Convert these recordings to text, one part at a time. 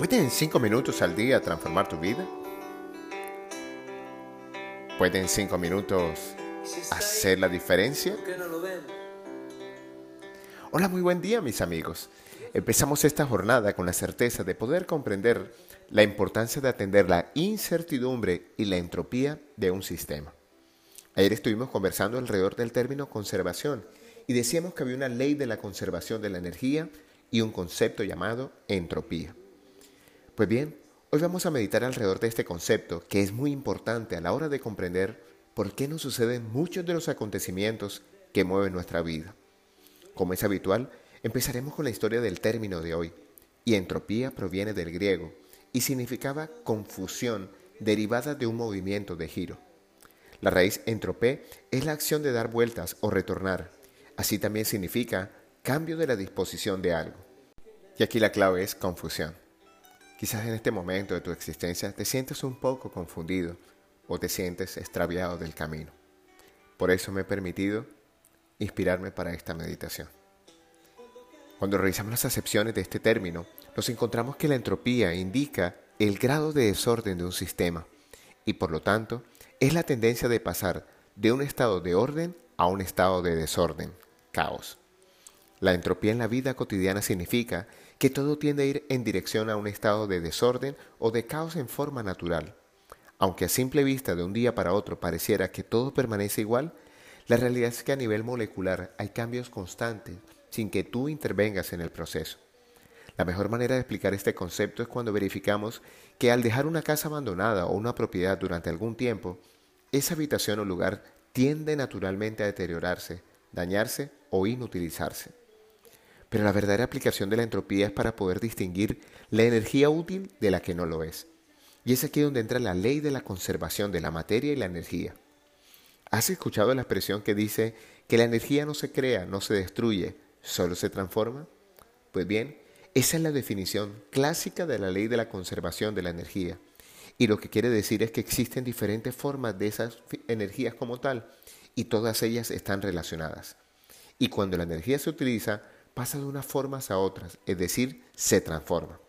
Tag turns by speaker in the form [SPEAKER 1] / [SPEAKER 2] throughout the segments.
[SPEAKER 1] ¿Pueden cinco minutos al día transformar tu vida? ¿Pueden cinco minutos hacer la diferencia? Hola, muy buen día mis amigos. Empezamos esta jornada con la certeza de poder comprender la importancia de atender la incertidumbre y la entropía de un sistema. Ayer estuvimos conversando alrededor del término conservación y decíamos que había una ley de la conservación de la energía y un concepto llamado entropía. Pues bien, hoy vamos a meditar alrededor de este concepto que es muy importante a la hora de comprender por qué nos suceden muchos de los acontecimientos que mueven nuestra vida. Como es habitual, empezaremos con la historia del término de hoy, y entropía proviene del griego y significaba confusión derivada de un movimiento de giro. La raíz entropé es la acción de dar vueltas o retornar. Así también significa cambio de la disposición de algo. Y aquí la clave es confusión. Quizás en este momento de tu existencia te sientes un poco confundido o te sientes extraviado del camino. Por eso me he permitido inspirarme para esta meditación. Cuando revisamos las acepciones de este término, nos encontramos que la entropía indica el grado de desorden de un sistema y por lo tanto es la tendencia de pasar de un estado de orden a un estado de desorden, caos. La entropía en la vida cotidiana significa que todo tiende a ir en dirección a un estado de desorden o de caos en forma natural. Aunque a simple vista de un día para otro pareciera que todo permanece igual, la realidad es que a nivel molecular hay cambios constantes sin que tú intervengas en el proceso. La mejor manera de explicar este concepto es cuando verificamos que al dejar una casa abandonada o una propiedad durante algún tiempo, esa habitación o lugar tiende naturalmente a deteriorarse, dañarse o inutilizarse. Pero la verdadera aplicación de la entropía es para poder distinguir la energía útil de la que no lo es. Y es aquí donde entra la ley de la conservación de la materia y la energía. ¿Has escuchado la expresión que dice que la energía no se crea, no se destruye, solo se transforma? Pues bien, esa es la definición clásica de la ley de la conservación de la energía. Y lo que quiere decir es que existen diferentes formas de esas energías como tal y todas ellas están relacionadas. Y cuando la energía se utiliza, pasa de unas formas a otras, es decir, se transforma.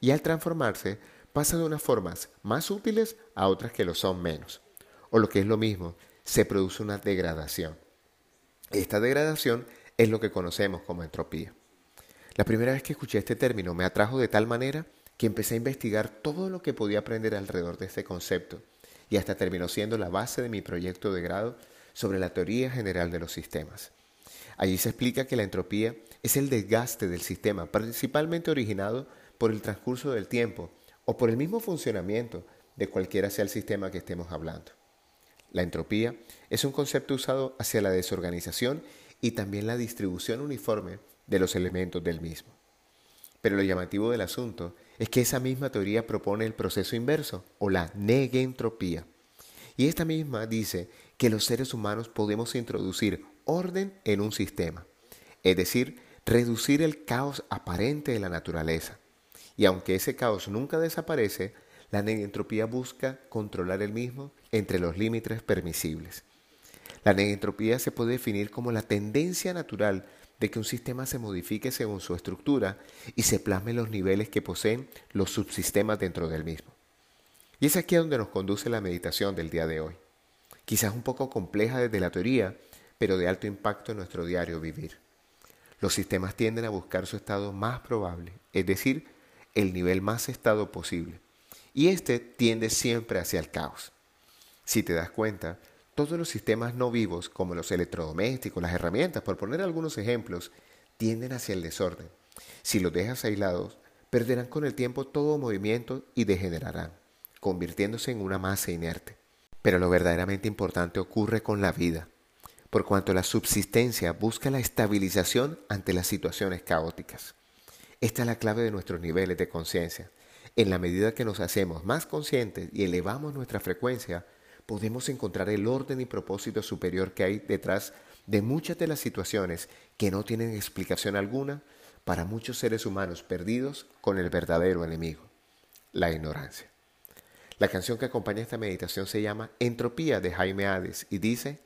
[SPEAKER 1] Y al transformarse, pasa de unas formas más útiles a otras que lo son menos. O lo que es lo mismo, se produce una degradación. Esta degradación es lo que conocemos como entropía. La primera vez que escuché este término me atrajo de tal manera que empecé a investigar todo lo que podía aprender alrededor de este concepto y hasta terminó siendo la base de mi proyecto de grado sobre la teoría general de los sistemas. Allí se explica que la entropía es el desgaste del sistema, principalmente originado por el transcurso del tiempo o por el mismo funcionamiento de cualquiera sea el sistema que estemos hablando. La entropía es un concepto usado hacia la desorganización y también la distribución uniforme de los elementos del mismo. Pero lo llamativo del asunto es que esa misma teoría propone el proceso inverso o la negentropía. Y esta misma dice que los seres humanos podemos introducir orden en un sistema, es decir, reducir el caos aparente de la naturaleza. Y aunque ese caos nunca desaparece, la negentropía busca controlar el mismo entre los límites permisibles. La negentropía se puede definir como la tendencia natural de que un sistema se modifique según su estructura y se plasme los niveles que poseen los subsistemas dentro del mismo. Y es aquí donde nos conduce la meditación del día de hoy. Quizás un poco compleja desde la teoría, pero de alto impacto en nuestro diario vivir. Los sistemas tienden a buscar su estado más probable, es decir, el nivel más estado posible. Y este tiende siempre hacia el caos. Si te das cuenta, todos los sistemas no vivos, como los electrodomésticos, las herramientas, por poner algunos ejemplos, tienden hacia el desorden. Si los dejas aislados, perderán con el tiempo todo movimiento y degenerarán, convirtiéndose en una masa inerte. Pero lo verdaderamente importante ocurre con la vida por cuanto la subsistencia busca la estabilización ante las situaciones caóticas. Esta es la clave de nuestros niveles de conciencia. En la medida que nos hacemos más conscientes y elevamos nuestra frecuencia, podemos encontrar el orden y propósito superior que hay detrás de muchas de las situaciones que no tienen explicación alguna para muchos seres humanos perdidos con el verdadero enemigo, la ignorancia. La canción que acompaña esta meditación se llama Entropía de Jaime Hades y dice,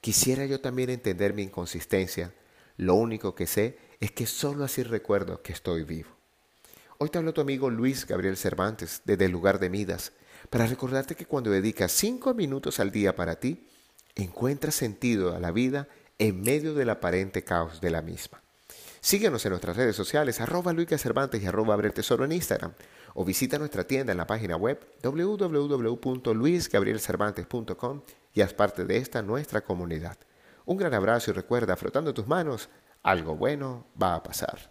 [SPEAKER 1] Quisiera yo también entender mi inconsistencia. Lo único que sé es que solo así recuerdo que estoy vivo. Hoy te hablo tu amigo Luis Gabriel Cervantes desde el lugar de Midas para recordarte que cuando dedicas cinco minutos al día para ti, encuentras sentido a la vida en medio del aparente caos de la misma. Síguenos en nuestras redes sociales, arroba Luis Cervantes y arroba Abre Tesoro en Instagram, o visita nuestra tienda en la página web www.luisgabrielcervantes.com y haz parte de esta nuestra comunidad. Un gran abrazo y recuerda, frotando tus manos, algo bueno va a pasar.